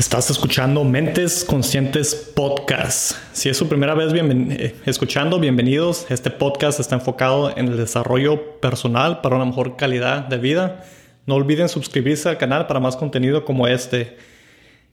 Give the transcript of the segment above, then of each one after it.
Estás escuchando Mentes Conscientes Podcast. Si es su primera vez eh, escuchando, bienvenidos. Este podcast está enfocado en el desarrollo personal para una mejor calidad de vida. No olviden suscribirse al canal para más contenido como este.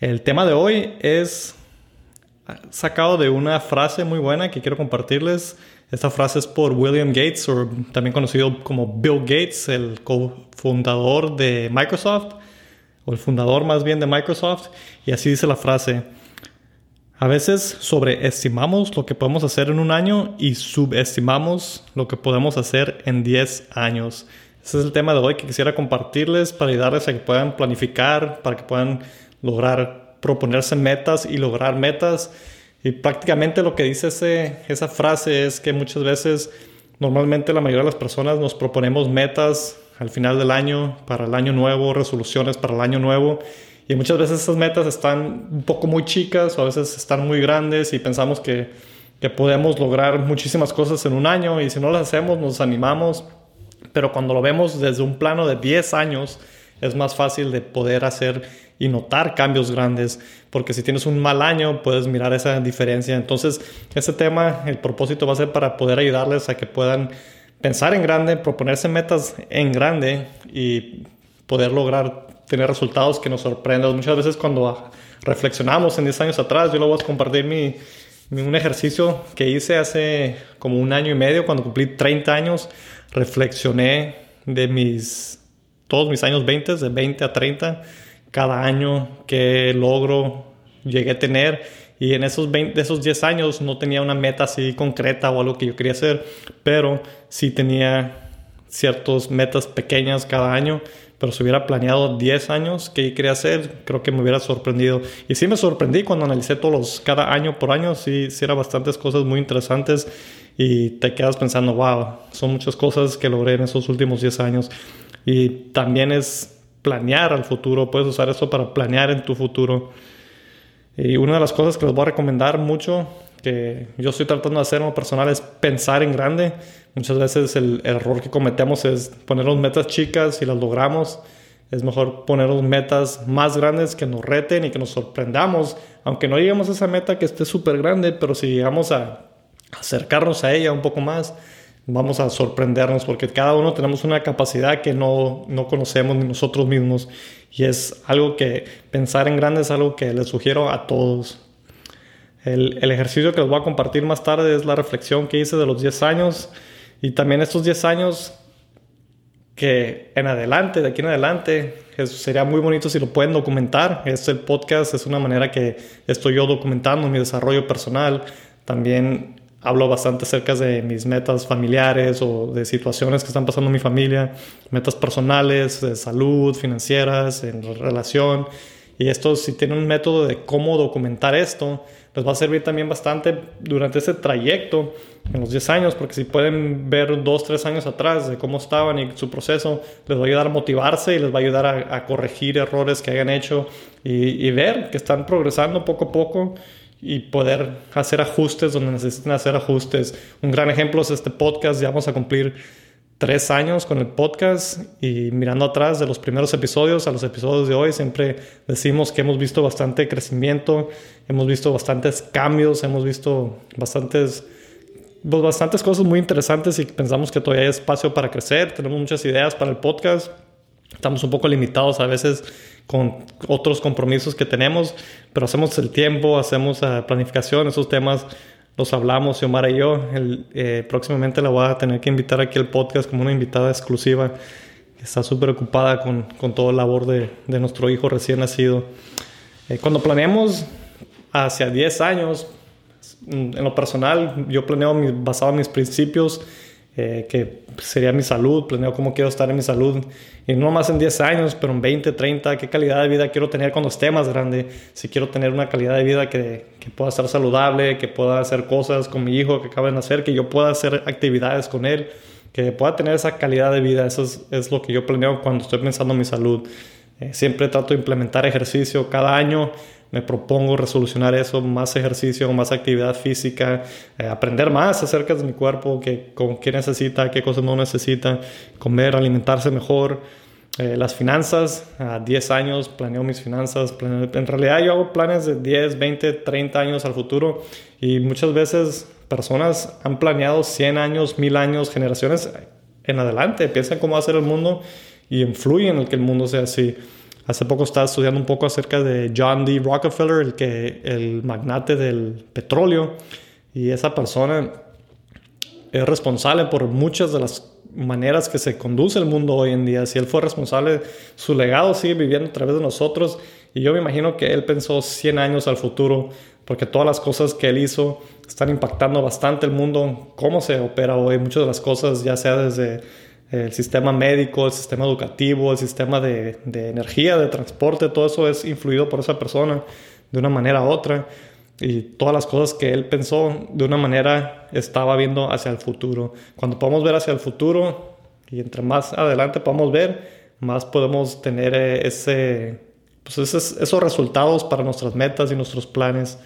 El tema de hoy es sacado de una frase muy buena que quiero compartirles. Esta frase es por William Gates, o también conocido como Bill Gates, el cofundador de Microsoft o el fundador más bien de Microsoft, y así dice la frase. A veces sobreestimamos lo que podemos hacer en un año y subestimamos lo que podemos hacer en 10 años. Ese es el tema de hoy que quisiera compartirles para ayudarles a que puedan planificar, para que puedan lograr proponerse metas y lograr metas. Y prácticamente lo que dice esa frase es que muchas veces, normalmente la mayoría de las personas nos proponemos metas al final del año, para el año nuevo, resoluciones para el año nuevo. Y muchas veces esas metas están un poco muy chicas o a veces están muy grandes y pensamos que, que podemos lograr muchísimas cosas en un año y si no las hacemos nos animamos. Pero cuando lo vemos desde un plano de 10 años, es más fácil de poder hacer y notar cambios grandes, porque si tienes un mal año puedes mirar esa diferencia. Entonces, este tema, el propósito va a ser para poder ayudarles a que puedan pensar en grande, proponerse metas en grande y poder lograr tener resultados que nos sorprendan. Muchas veces cuando reflexionamos en 10 años atrás, yo lo voy a compartir mi, un ejercicio que hice hace como un año y medio, cuando cumplí 30 años, reflexioné de mis, todos mis años 20, de 20 a 30, cada año que logro llegué a tener y en esos, 20, esos 10 años no tenía una meta así concreta o algo que yo quería hacer, pero sí tenía ciertas metas pequeñas cada año. Pero si hubiera planeado 10 años que quería hacer, creo que me hubiera sorprendido. Y sí me sorprendí cuando analicé todos los, cada año por año, sí, sí eran bastantes cosas muy interesantes y te quedas pensando, wow, son muchas cosas que logré en esos últimos 10 años. Y también es planear al futuro, puedes usar eso para planear en tu futuro. Y una de las cosas que les voy a recomendar mucho, que yo estoy tratando de hacer en lo personal, es pensar en grande. Muchas veces el, error que cometemos es ponernos metas chicas y las logramos. Es mejor ponernos metas más grandes que nos reten y que nos sorprendamos. Aunque no lleguemos a esa meta que esté súper grande, pero si llegamos a acercarnos a ella un poco más, vamos a sorprendernos porque cada uno tenemos una capacidad que no, no conocemos ni nosotros mismos y es algo que pensar en grande es algo que les sugiero a todos. El, el, ejercicio que les voy a compartir más tarde es la reflexión que hice de los 10 años y también estos 10 años que en adelante, de aquí en adelante, sería muy bonito si lo pueden documentar. Este podcast es una manera que estoy yo documentando mi desarrollo personal. También hablo bastante acerca de mis metas familiares o de situaciones que están pasando en mi familia, metas personales, de salud, financieras, en relación. Y esto, si tienen un método de cómo documentar esto, les va a servir también bastante durante ese trayecto, en los 10 años, porque si pueden ver dos, tres años atrás de cómo estaban y su proceso, les va a ayudar a motivarse y les va a ayudar a, corregir errores que hayan hecho y, y ver que están progresando poco a poco y poder hacer ajustes donde necesiten hacer ajustes. Un gran ejemplo es este podcast, ya vamos a cumplir tres años con el podcast y mirando atrás de los primeros episodios a los episodios de hoy, siempre decimos que hemos visto bastante crecimiento, hemos visto bastantes cambios, hemos visto bastantes, pues bastantes cosas muy interesantes y pensamos que todavía hay espacio para crecer, tenemos muchas ideas para el podcast, estamos un poco limitados a veces con otros compromisos que tenemos, pero hacemos el tiempo, hacemos ah, planificación, esos temas los hablamos, Xiomara y yo. El, eh, próximamente la voy a tener que invitar aquí al podcast como una invitada exclusiva que está súper ocupada con, con toda la labor de, de, nuestro hijo recién nacido. Eh, cuando planeamos hacia 10 años, en lo personal, yo planeo basado en mis principios eh, que sería mi salud, planeo cómo quiero estar en mi salud, y no más en 10 años, pero en 20, 30, qué calidad de vida quiero tener cuando esté más grande, si quiero tener una calidad de vida que, que pueda estar saludable, que pueda hacer cosas con mi hijo que acaba de nacer, que yo pueda hacer actividades con él, que pueda tener esa calidad de vida, eso es, es lo que yo planeo cuando estoy pensando en mi salud. Eh, siempre trato de implementar ejercicio cada año me propongo resolucionar eso, más ejercicio, más actividad física, eh, aprender más acerca de mi cuerpo, que, con qué necesita, qué cosas no necesita, comer, alimentarse mejor. Eh, las finanzas, a 10 años planeo mis finanzas. en realidad yo hago planes de 10, 20, 30 años al futuro y muchas veces personas han planeado 100 años, 1000 años, generaciones en adelante. Piensan cómo va a ser el mundo y influyen en el que el mundo sea así. Hace poco estaba estudiando un poco acerca de John D. Rockefeller, el, que, el magnate del petróleo, y esa persona es responsable por muchas de las maneras que se conduce el mundo hoy en día. Si él fue responsable, su legado sigue viviendo a través de nosotros. Y yo me imagino que él pensó 100 años al futuro, porque todas las cosas que él hizo están impactando bastante el mundo, cómo se opera hoy. Muchas de las cosas, ya sea desde el sistema médico, el sistema educativo, el sistema de, energía, de transporte, todo eso es influido por esa persona de una manera u otra. Y todas las cosas que él pensó de una manera estaba viendo hacia el futuro. Cuando podemos ver hacia el futuro y entre más adelante podamos ver, más podemos tener eh, ese, pues esos resultados para nuestras metas y nuestros planes.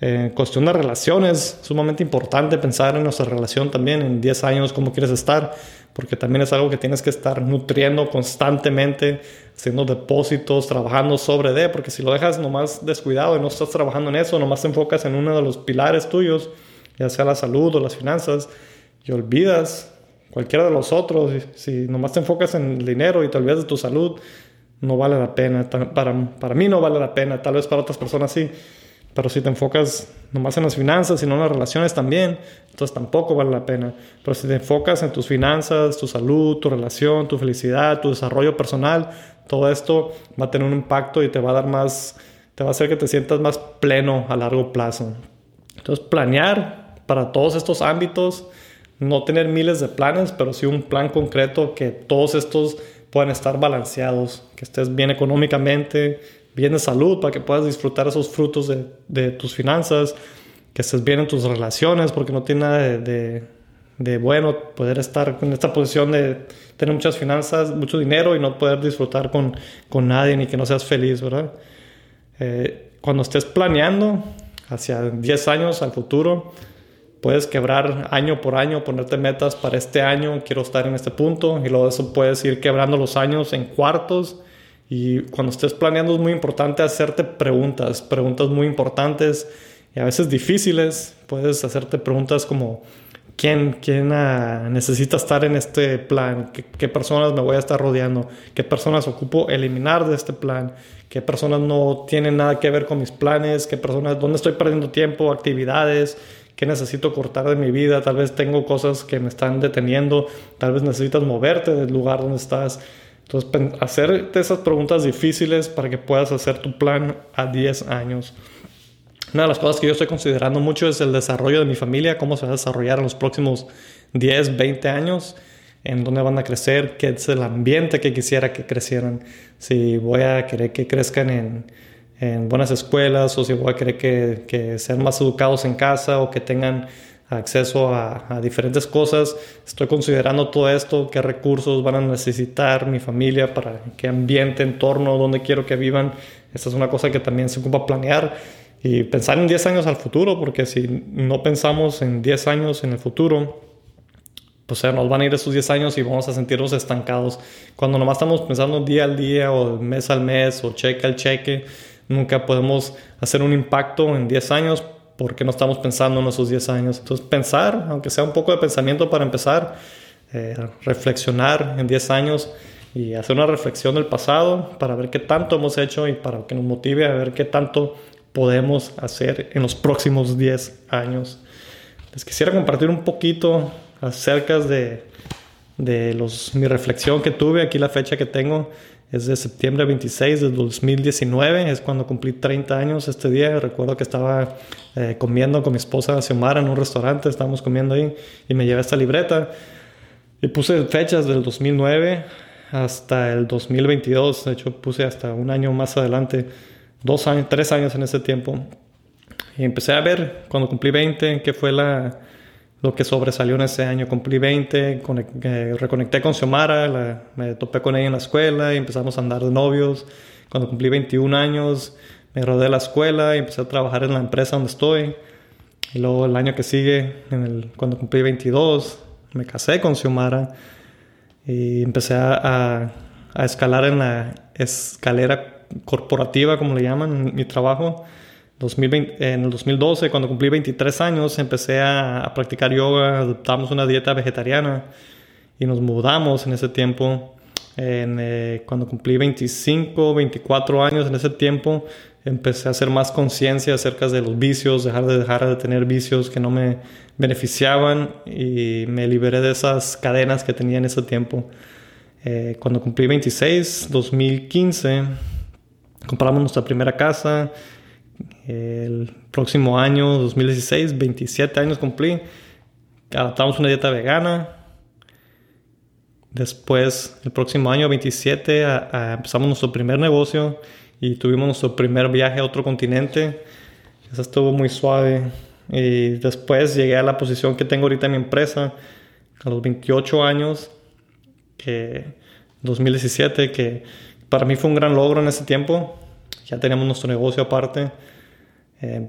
En cuestión de relaciones, sumamente importante pensar en nuestra relación también, en 10 años, cómo quieres estar porque también es algo que tienes que estar nutriendo constantemente, haciendo depósitos, trabajando sobre de, porque si lo dejas nomás descuidado y no estás trabajando en eso, nomás te enfocas en uno de los pilares tuyos, ya sea la salud o las finanzas, y olvidas cualquiera de los otros, si nomás te enfocas en el dinero y te olvidas de tu salud, no vale la pena. Para, para mí no vale la pena, tal vez para otras personas sí. Pero si te enfocas nomás en las finanzas y no en las relaciones también, entonces tampoco vale la pena. Pero si te enfocas en tus finanzas, tu salud, tu relación, tu felicidad, tu desarrollo personal, todo esto va a tener un impacto y te va a dar más, te va a hacer que te sientas más pleno a largo plazo. Entonces planear para todos estos ámbitos, no tener miles de planes, pero sí un plan concreto que todos estos puedan estar balanceados, que estés bien económicamente, bien de salud para que puedas disfrutar esos frutos de, tus finanzas, que estés bien en tus relaciones, porque no tiene nada de, de, bueno poder estar en esta posición de tener muchas finanzas, mucho dinero y no poder disfrutar con, con nadie ni que no seas feliz, ¿verdad? Eh, cuando estés planeando hacia 10 años al futuro, puedes quebrar año por año, ponerte metas para este año, quiero estar en este punto, y luego eso puedes ir quebrando los años en cuartos y cuando estés planeando es muy importante hacerte preguntas, preguntas muy importantes y a veces difíciles. Puedes hacerte preguntas como, ¿quién, quién ah, necesita estar en este plan? ¿Qué, personas me voy a estar rodeando? ¿Qué personas ocupo eliminar de este plan? ¿Qué personas no tienen nada que ver con mis planes? ¿Qué personas, dónde estoy perdiendo tiempo, actividades? ¿Qué necesito cortar de mi vida? Tal vez tengo cosas que me están deteniendo. Tal vez necesitas moverte del lugar donde estás. Entonces, hacerte esas preguntas difíciles para que puedas hacer tu plan a 10 años. Una de las cosas que yo estoy considerando mucho es el desarrollo de mi familia, cómo se va a desarrollar en los próximos 10, 20 años, en dónde van a crecer, qué es el ambiente que quisiera que crecieran, si voy a querer que crezcan en, en buenas escuelas o si voy a querer que, que sean más educados en casa o que tengan acceso a, diferentes cosas. Estoy considerando todo esto, qué recursos van a necesitar mi familia para qué ambiente, entorno, dónde quiero que vivan. Esta es una cosa que también se ocupa planear y pensar en 10 años al futuro, porque si no pensamos en 10 años en el futuro, pues nos van a ir esos 10 años y vamos a sentirnos estancados. Cuando nomás estamos pensando día al día o mes al mes o cheque al cheque, nunca podemos hacer un impacto en 10 años porque no estamos pensando en esos 10 años. Entonces, pensar, aunque sea un poco de pensamiento para empezar, eh, reflexionar en 10 años y hacer una reflexión del pasado para ver qué tanto hemos hecho y para que nos motive a ver qué tanto podemos hacer en los próximos 10 años. Les quisiera compartir un poquito acerca de, de los, mi reflexión que tuve, aquí la fecha que tengo es de septiembre 26 de 2019, es cuando cumplí 30 años este día. Recuerdo que estaba eh, comiendo con mi esposa Xiomara en un restaurante, estábamos comiendo ahí y me llevé esta libreta y puse fechas del 2009 hasta el 2022, de hecho puse hasta un año más adelante, dos años, tres años en ese tiempo. Y empecé a ver cuando cumplí 20 qué fue la, lo que sobresalió en ese año. Cumplí 20, eh, reconecté con Xiomara, me topé con ella en la escuela y empezamos a andar de novios. Cuando cumplí 21 años, me rodé de la escuela y empecé a trabajar en la empresa donde estoy. Y luego el año que sigue, en el, cuando cumplí 22, me casé con Xiomara y empecé a, a escalar en la escalera corporativa, como le llaman, en mi trabajo. 2020, en el 2012, cuando cumplí 23 años, empecé a, practicar yoga, adoptamos una dieta vegetariana y nos mudamos en ese tiempo. En, eh, cuando cumplí 25, 24 años, en ese tiempo empecé a hacer más conciencia acerca de los vicios, dejar de dejar de tener vicios que no me beneficiaban y me liberé de esas cadenas que tenía en ese tiempo. Eh, cuando cumplí 26, 2015, compramos nuestra primera casa. El próximo año, 2016, 27 años cumplí. Adaptamos una dieta vegana. Después, el próximo año, 27, empezamos nuestro primer negocio y tuvimos nuestro primer viaje a otro continente. Eso estuvo muy suave. Y después llegué a la posición que tengo ahorita en mi empresa, a los 28 años, que 2017, que para mí fue un gran logro en ese tiempo. Ya teníamos nuestro negocio aparte. Eh,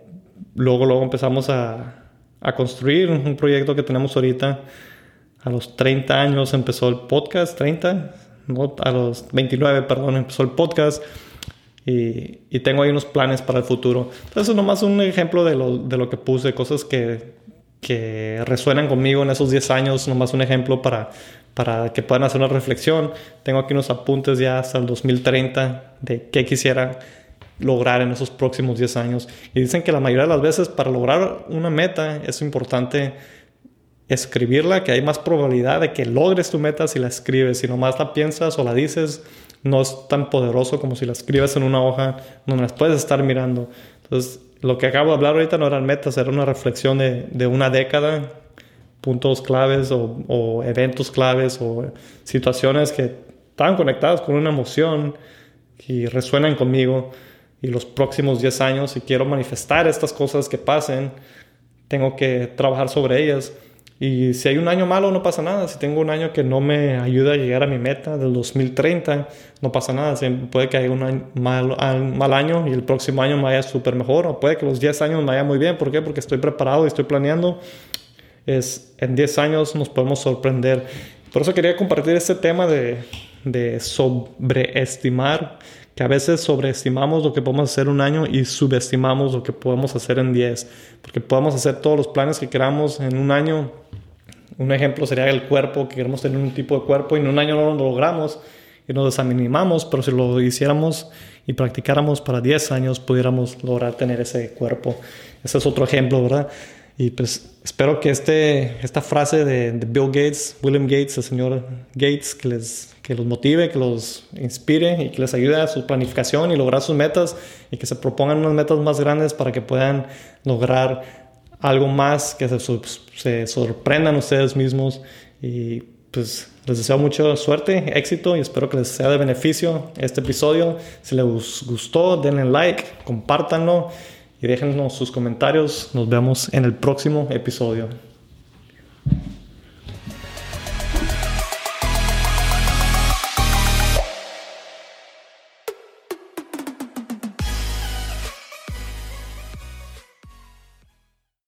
luego, luego empezamos a, a construir un proyecto que tenemos ahorita. A los 30 años empezó el podcast, 30, no, a los 29, perdón, empezó el podcast y, tengo ahí unos planes para el futuro. Entonces, nomás un ejemplo de lo, de lo que puse, cosas que, que resuenan conmigo en esos 10 años, nomás un ejemplo para, para que puedan hacer una reflexión. Tengo aquí unos apuntes ya hasta el 2030 de qué quisiera lograr en esos próximos 10 años. Y dicen que la mayoría de las veces para lograr una meta es importante escribirla, que hay más probabilidad de que logres tu meta si la escribes. Si nomás la piensas o la dices, no es tan poderoso como si la escribes en una hoja donde las puedes estar mirando. Entonces, lo que acabo de hablar ahorita no eran metas, era una reflexión de, de una década, puntos claves o, o, eventos claves o situaciones que están conectadas con una emoción y resuenan conmigo. Y los próximos 10 años, si quiero manifestar estas cosas que pasen, tengo que trabajar sobre ellas. Y si hay un año malo, no pasa nada. Si tengo un año que no me ayuda a llegar a mi meta del 2030, no pasa nada. puede que haya un mal, año y el próximo año me vaya súper mejor. O puede que los 10 años me vaya muy bien. ¿Por qué? Porque estoy preparado y estoy planeando. Es, en 10 años nos podemos sorprender. Por eso quería compartir este tema de, de sobreestimar que a veces sobreestimamos lo que podemos hacer un año y subestimamos lo que podemos hacer en 10, porque podemos hacer todos los planes que queramos en un año. Un ejemplo sería el cuerpo, que queremos tener un tipo de cuerpo y en un año no lo logramos y nos desanimamos, pero si lo hiciéramos y practicáramos para 10 años, pudiéramos lograr tener ese cuerpo. Ese es otro ejemplo, ¿verdad? Y pues espero que este, esta frase de, de Bill Gates, William Gates, el señor Gates, que les que los motive, que los inspire y que les ayude a su planificación y lograr sus metas y que se propongan unas metas más grandes para que puedan lograr algo más, que se, se sorprendan ustedes mismos y pues les deseo mucha suerte, éxito y espero que les sea de beneficio este episodio. Si les gustó, denle like, compártanlo y déjenos sus comentarios. Nos vemos en el próximo episodio.